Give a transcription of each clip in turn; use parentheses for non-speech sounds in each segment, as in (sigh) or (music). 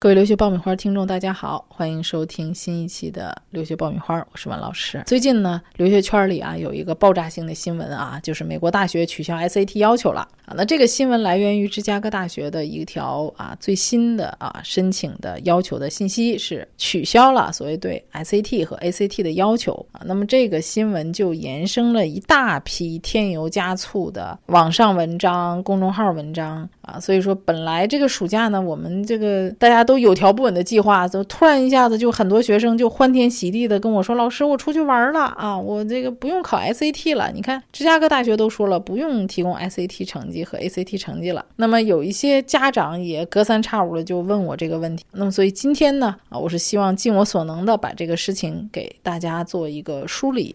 各位留学爆米花听众，大家好，欢迎收听新一期的留学爆米花，我是万老师。最近呢，留学圈里啊有一个爆炸性的新闻啊，就是美国大学取消 SAT 要求了啊。那这个新闻来源于芝加哥大学的一条啊最新的啊申请的要求的信息是取消了所谓对 SAT 和 ACT 的要求啊。那么这个新闻就延伸了一大批添油加醋的网上文章、公众号文章啊。所以说，本来这个暑假呢，我们这个大家。都有条不紊的计划，就突然一下子就很多学生就欢天喜地的跟我说：“老师，我出去玩了啊，我这个不用考 SAT 了。你看，芝加哥大学都说了，不用提供 SAT 成绩和 ACT 成绩了。那么有一些家长也隔三差五的就问我这个问题。那么所以今天呢，啊，我是希望尽我所能的把这个事情给大家做一个梳理。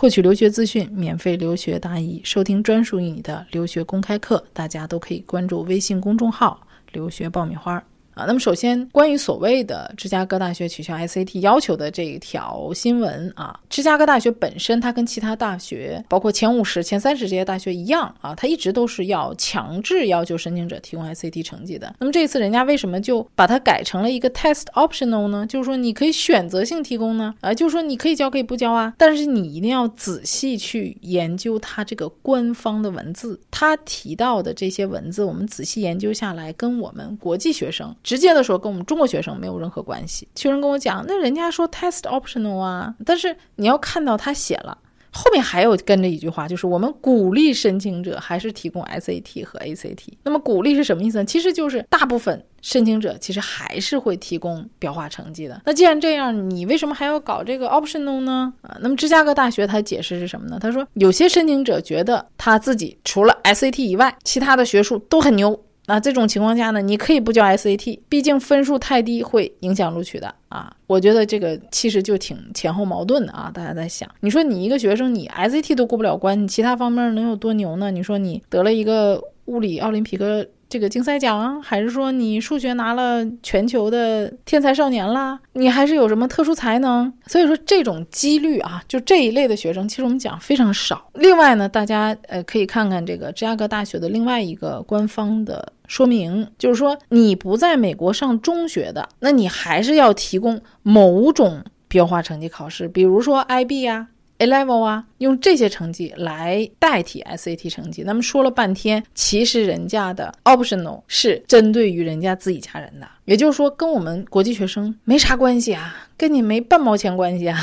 获取留学资讯，免费留学答疑，收听专属于你的留学公开课，大家都可以关注微信公众号“留学爆米花”。啊，那么首先关于所谓的芝加哥大学取消 SAT 要求的这一条新闻啊，芝加哥大学本身它跟其他大学，包括前五十、前三十这些大学一样啊，它一直都是要强制要求申请者提供 SAT 成绩的。那么这一次人家为什么就把它改成了一个 test optional 呢？就是说你可以选择性提供呢？啊，就是说你可以交可以不交啊，但是你一定要仔细去研究它这个官方的文字，它提到的这些文字，我们仔细研究下来，跟我们国际学生。直接的说，跟我们中国学生没有任何关系。学生跟我讲，那人家说 test optional 啊，但是你要看到他写了后面还有跟着一句话，就是我们鼓励申请者还是提供 SAT 和 ACT。那么鼓励是什么意思呢？其实就是大部分申请者其实还是会提供标化成绩的。那既然这样，你为什么还要搞这个 optional 呢？啊，那么芝加哥大学他解释是什么呢？他说有些申请者觉得他自己除了 SAT 以外，其他的学术都很牛。那这种情况下呢，你可以不交 SAT，毕竟分数太低会影响录取的啊。我觉得这个其实就挺前后矛盾的啊。大家在想，你说你一个学生，你 SAT 都过不了关，你其他方面能有多牛呢？你说你得了一个物理奥林匹克。这个竞赛奖，还是说你数学拿了全球的天才少年啦？你还是有什么特殊才能？所以说这种几率啊，就这一类的学生，其实我们讲非常少。另外呢，大家呃可以看看这个芝加哥大学的另外一个官方的说明，就是说你不在美国上中学的，那你还是要提供某种标化成绩考试，比如说 IB 呀。A level 啊，用这些成绩来代替 SAT 成绩。那么说了半天，其实人家的 optional 是针对于人家自己家人的，也就是说跟我们国际学生没啥关系啊，跟你没半毛钱关系啊。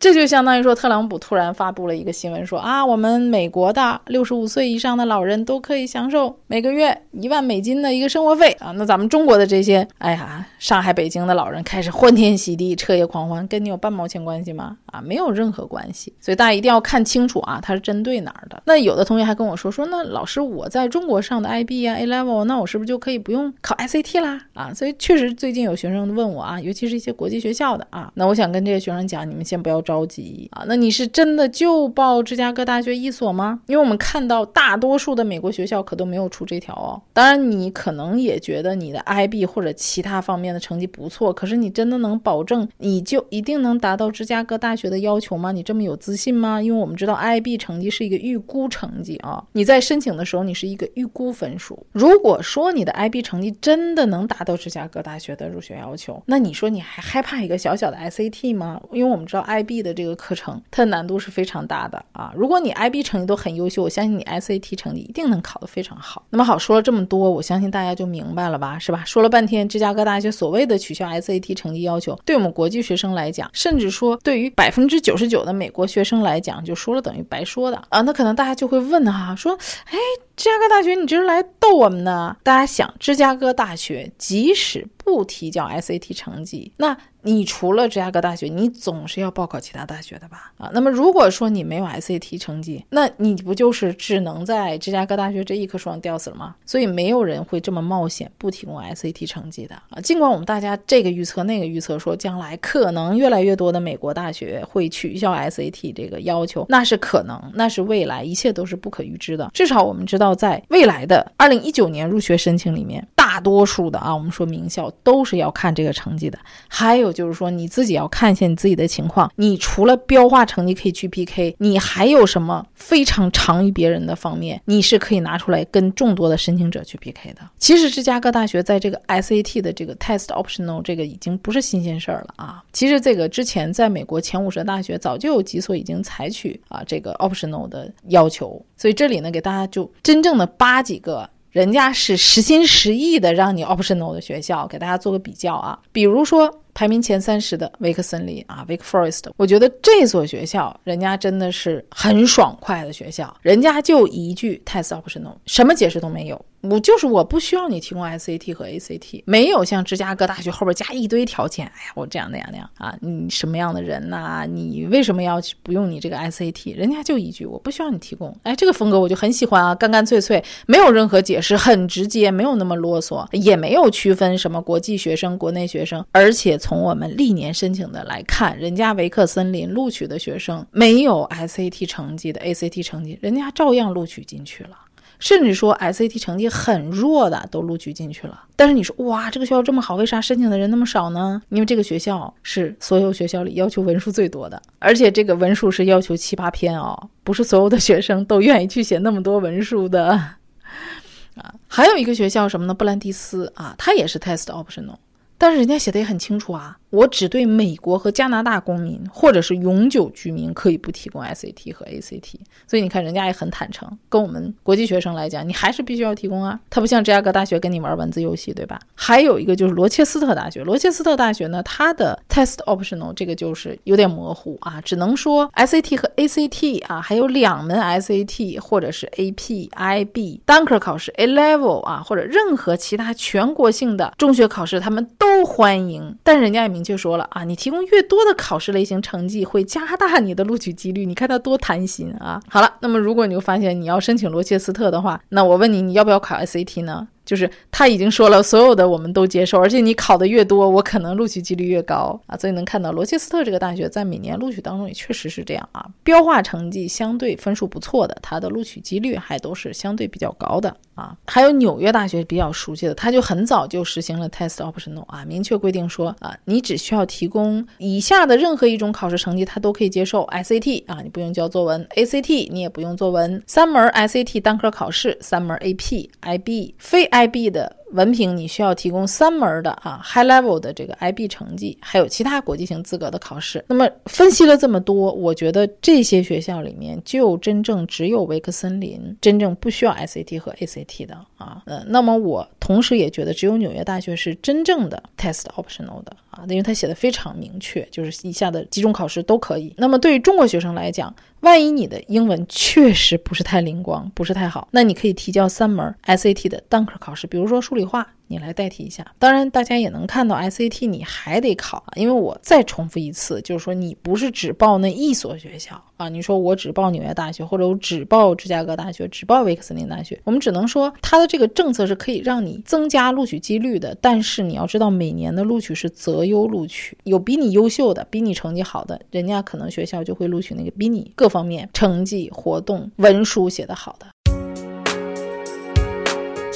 这就相当于说，特朗普突然发布了一个新闻，说啊，我们美国的六十五岁以上的老人都可以享受每个月一万美金的一个生活费啊。那咱们中国的这些，哎呀，上海、北京的老人开始欢天喜地、彻夜狂欢，跟你有半毛钱关系吗？啊，没有任何关系。所以大家一定要看清楚啊，它是针对哪儿的。那有的同学还跟我说，说那老师我在中国上的 IB 啊、A Level，那我是不是就可以不用考 SAT 啦？啊，所以确实最近有学生问我啊，尤其是一些国际学校的啊，那我想跟这些学生讲，你们先不要。着急啊，那你是真的就报芝加哥大学一所吗？因为我们看到大多数的美国学校可都没有出这条哦。当然，你可能也觉得你的 IB 或者其他方面的成绩不错，可是你真的能保证你就一定能达到芝加哥大学的要求吗？你这么有自信吗？因为我们知道 IB 成绩是一个预估成绩啊，你在申请的时候你是一个预估分数。如果说你的 IB 成绩真的能达到芝加哥大学的入学要求，那你说你还害怕一个小小的 SAT 吗？因为我们知道 IB。的这个课程，它的难度是非常大的啊！如果你 IB 成绩都很优秀，我相信你 SAT 成绩一定能考得非常好。那么好，说了这么多，我相信大家就明白了吧，是吧？说了半天，芝加哥大学所谓的取消 SAT 成绩要求，对我们国际学生来讲，甚至说对于百分之九十九的美国学生来讲，就说了等于白说的啊！那可能大家就会问哈，说，哎。芝加哥大学，你这是来逗我们呢？大家想，芝加哥大学即使不提交 SAT 成绩，那。你除了芝加哥大学，你总是要报考其他大学的吧？啊，那么如果说你没有 SAT 成绩，那你不就是只能在芝加哥大学这一棵树上吊死了吗？所以没有人会这么冒险不提供 SAT 成绩的啊。尽管我们大家这个预测那个预测说将来可能越来越多的美国大学会取消 SAT 这个要求，那是可能，那是未来，一切都是不可预知的。至少我们知道，要在未来的二零一九年入学申请里面，大多数的啊，我们说名校都是要看这个成绩的，还有。就是说，你自己要看一下你自己的情况。你除了标化成绩可以去 PK，你还有什么非常长于别人的方面？你是可以拿出来跟众多的申请者去 PK 的。其实芝加哥大学在这个 SAT 的这个 Test Optional 这个已经不是新鲜事儿了啊。其实这个之前在美国前五十大学早就有几所已经采取啊这个 Optional 的要求。所以这里呢，给大家就真正的扒几个。人家是实心实意的让你 optional 的学校，给大家做个比较啊，比如说排名前三十的维克森林啊，Wake Forest，我觉得这所学校人家真的是很爽快的学校，人家就一句 test optional，什么解释都没有。我就是我不需要你提供 SAT 和 ACT，没有像芝加哥大学后边加一堆条件。哎呀，我这样那样那样啊，你什么样的人呐？你为什么要去不用你这个 SAT？人家就一句，我不需要你提供。哎，这个风格我就很喜欢啊，干干脆脆，没有任何解释，很直接，没有那么啰嗦，也没有区分什么国际学生、国内学生。而且从我们历年申请的来看，人家维克森林录取的学生没有 SAT 成绩的 ACT 成绩，人家照样录取进去了。甚至说 SAT 成绩很弱的都录取进去了，但是你说哇，这个学校这么好，为啥申请的人那么少呢？因为这个学校是所有学校里要求文书最多的，而且这个文书是要求七八篇哦，不是所有的学生都愿意去写那么多文书的 (laughs) 啊。还有一个学校什么呢？布兰迪斯啊，它也是 test optional，但是人家写的也很清楚啊。我只对美国和加拿大公民或者是永久居民可以不提供 SAT 和 ACT，所以你看人家也很坦诚，跟我们国际学生来讲，你还是必须要提供啊。他不像芝加哥大学跟你玩文字游戏，对吧？还有一个就是罗切斯特大学，罗切斯特大学呢，它的 Test Optional 这个就是有点模糊啊，只能说 SAT 和 ACT 啊，还有两门 SAT 或者是 AP、IB、单科考试 A Level 啊，或者任何其他全国性的中学考试，他们都欢迎，但人家也。明确说了啊，你提供越多的考试类型成绩，会加大你的录取几率。你看他多贪心啊！好了，那么如果你又发现你要申请罗切斯特的话，那我问你，你要不要考 SAT 呢？就是他已经说了，所有的我们都接受，而且你考的越多，我可能录取几率越高啊。所以能看到罗切斯特这个大学在每年录取当中也确实是这样啊，标化成绩相对分数不错的，它的录取几率还都是相对比较高的啊。还有纽约大学比较熟悉的，他就很早就实行了 test optional 啊，明确规定说啊，你只需要提供以下的任何一种考试成绩，他都可以接受 SAT 啊，你不用交作文，ACT 你也不用作文，三门 SAT 单科考试，三门 AP、IB 非 I。IB 的文凭你需要提供三门的啊，high level 的这个 IB 成绩，还有其他国际型资格的考试。那么分析了这么多，我觉得这些学校里面就真正只有维克森林真正不需要 SAT 和 ACT 的啊。呃，那么我同时也觉得只有纽约大学是真正的 test optional 的啊，因为他写的非常明确，就是以下的几种考试都可以。那么对于中国学生来讲，万一你的英文确实不是太灵光，不是太好，那你可以提交三门 SAT 的单科考试，比如说数理化。你来代替一下，当然大家也能看到 SAT 你还得考啊，因为我再重复一次，就是说你不是只报那一所学校啊，你说我只报纽约大学，或者我只报芝加哥大学，只报威克斯林大学，我们只能说它的这个政策是可以让你增加录取几率的，但是你要知道每年的录取是择优录取，有比你优秀的，比你成绩好的，人家可能学校就会录取那个比你各方面成绩、活动、文书写得好的。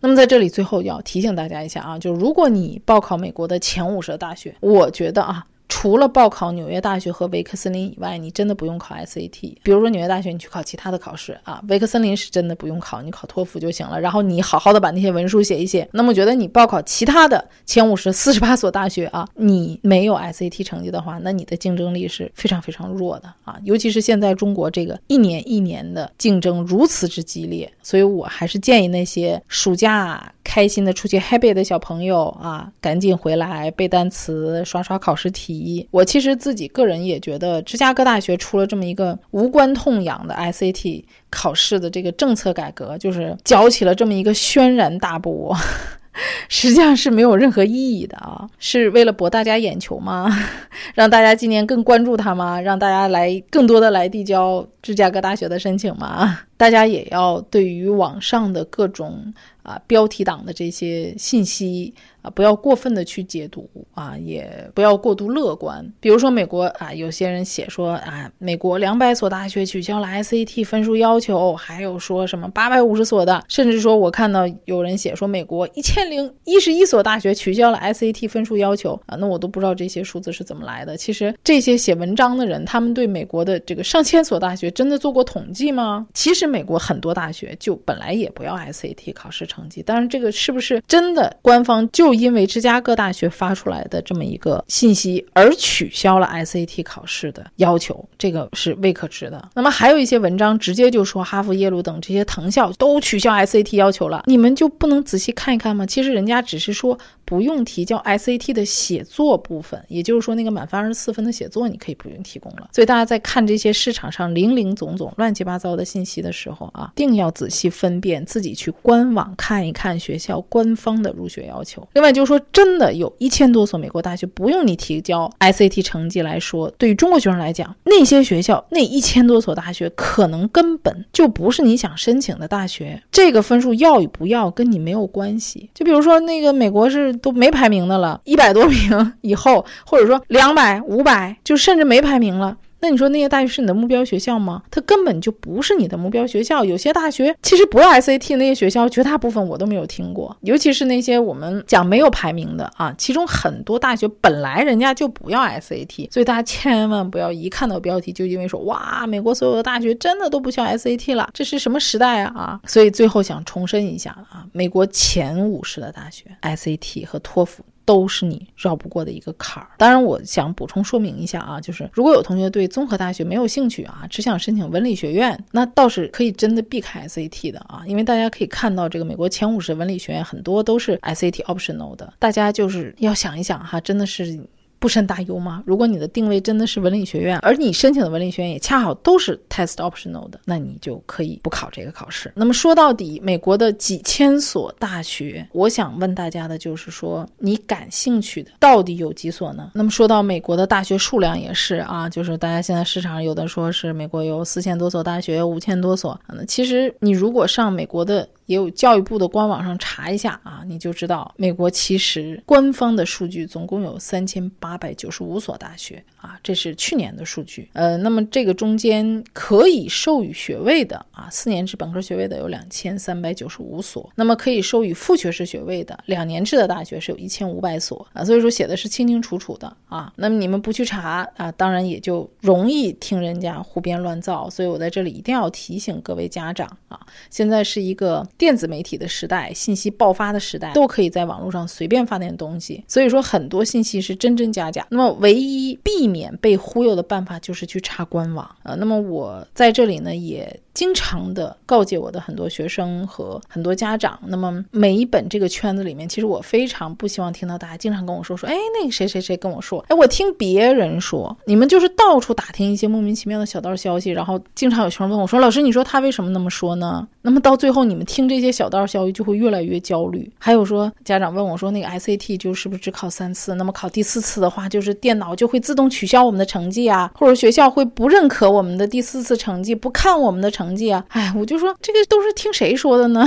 那么在这里最后要提醒大家一下啊，就如果你报考美国的前五十的大学，我觉得啊。除了报考纽约大学和维克森林以外，你真的不用考 SAT。比如说纽约大学，你去考其他的考试啊，维克森林是真的不用考，你考托福就行了。然后你好好的把那些文书写一写。那么我觉得你报考其他的前五十四十八所大学啊，你没有 SAT 成绩的话，那你的竞争力是非常非常弱的啊。尤其是现在中国这个一年一年的竞争如此之激烈，所以我还是建议那些暑假开心的出去 happy 的小朋友啊，赶紧回来背单词、刷刷考试题。我其实自己个人也觉得，芝加哥大学出了这么一个无关痛痒的 SAT 考试的这个政策改革，就是搅起了这么一个轩然大波。(laughs) 实际上是没有任何意义的啊！是为了博大家眼球吗？(laughs) 让大家今年更关注它吗？让大家来更多的来递交芝加哥大学的申请吗？大家也要对于网上的各种啊标题党的这些信息啊，不要过分的去解读啊，也不要过度乐观。比如说美国啊，有些人写说啊，美国两百所大学取消了 SAT 分数要求，还有说什么八百五十所的，甚至说我看到有人写说美国一千零一十一所大学取消了 SAT 分数要求啊，那我都不知道这些数字是怎么来的。其实这些写文章的人，他们对美国的这个上千所大学真的做过统计吗？其实。美国很多大学就本来也不要 SAT 考试成成绩，但是这个是不是真的？官方就因为芝加哥大学发出来的这么一个信息而取消了 SAT 考试的要求，这个是未可知的。那么还有一些文章直接就说哈佛、耶鲁等这些藤校都取消 SAT 要求了，你们就不能仔细看一看吗？其实人家只是说不用提交 SAT 的写作部分，也就是说那个满分二十四分的写作你可以不用提供了。所以大家在看这些市场上零零总总、乱七八糟的信息的。时候啊，定要仔细分辨，自己去官网看一看学校官方的入学要求。另外就是说，真的有一千多所美国大学不用你提交 SAT 成绩来说，对于中国学生来讲，那些学校那一千多所大学可能根本就不是你想申请的大学。这个分数要与不要跟你没有关系。就比如说那个美国是都没排名的了，一百多名以后，或者说两百、五百，就甚至没排名了。那你说那些大学是你的目标学校吗？它根本就不是你的目标学校。有些大学其实不要 SAT，那些学校绝大部分我都没有听过。尤其是那些我们讲没有排名的啊，其中很多大学本来人家就不要 SAT，所以大家千万不要一看到标题就因为说哇，美国所有的大学真的都不需要 SAT 了，这是什么时代啊啊！所以最后想重申一下啊，美国前五十的大学 SAT 和托福。都是你绕不过的一个坎儿。当然，我想补充说明一下啊，就是如果有同学对综合大学没有兴趣啊，只想申请文理学院，那倒是可以真的避开 SAT 的啊，因为大家可以看到，这个美国前五十文理学院很多都是 SAT optional 的，大家就是要想一想哈，真的是。不甚大忧吗？如果你的定位真的是文理学院，而你申请的文理学院也恰好都是 test optional 的，那你就可以不考这个考试。那么说到底，美国的几千所大学，我想问大家的就是说，你感兴趣的到底有几所呢？那么说到美国的大学数量也是啊，就是大家现在市场上有的说是美国有四千多所大学，五千多所。那其实你如果上美国的。也有教育部的官网上查一下啊，你就知道美国其实官方的数据总共有三千八百九十五所大学啊，这是去年的数据。呃，那么这个中间可以授予学位的啊，四年制本科学位的有两千三百九十五所，那么可以授予副学士学位的两年制的大学是有一千五百所啊，所以说写的是清清楚楚的啊。那么你们不去查啊，当然也就容易听人家胡编乱造。所以我在这里一定要提醒各位家长啊，现在是一个。电子媒体的时代，信息爆发的时代，都可以在网络上随便发点东西，所以说很多信息是真真假假。那么唯一避免被忽悠的办法就是去查官网呃，那么我在这里呢也。经常的告诫我的很多学生和很多家长，那么每一本这个圈子里面，其实我非常不希望听到大家经常跟我说说，哎，那个谁谁谁跟我说，哎，我听别人说，你们就是到处打听一些莫名其妙的小道消息，然后经常有学生问我说，老师，你说他为什么那么说呢？那么到最后，你们听这些小道消息就会越来越焦虑。还有说，家长问我说，那个 SAT 就是不是只考三次？那么考第四次的话，就是电脑就会自动取消我们的成绩啊，或者学校会不认可我们的第四次成绩，不看我们的成。成绩啊，哎，我就说这个都是听谁说的呢？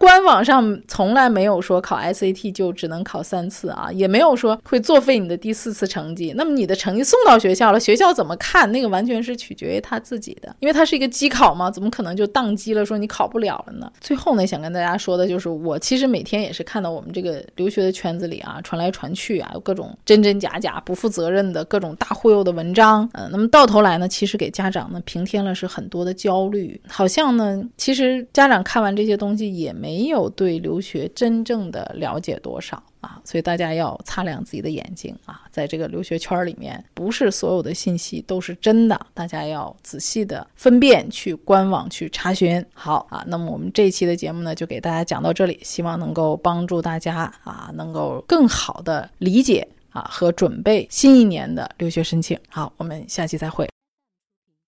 官网上从来没有说考 SAT 就只能考三次啊，也没有说会作废你的第四次成绩。那么你的成绩送到学校了，学校怎么看？那个完全是取决于他自己的，因为它是一个机考嘛，怎么可能就宕机了，说你考不了了呢？最后呢，想跟大家说的就是，我其实每天也是看到我们这个留学的圈子里啊，传来传去啊，有各种真真假假、不负责任的各种大忽悠的文章。嗯，那么到头来呢，其实给家长呢平添了是很多的焦虑，好像呢，其实家长看完这些东西也没没有对留学真正的了解多少啊，所以大家要擦亮自己的眼睛啊，在这个留学圈里面，不是所有的信息都是真的，大家要仔细的分辨，去官网去查询。好啊，那么我们这一期的节目呢，就给大家讲到这里，希望能够帮助大家啊，能够更好的理解啊和准备新一年的留学申请。好，我们下期再会。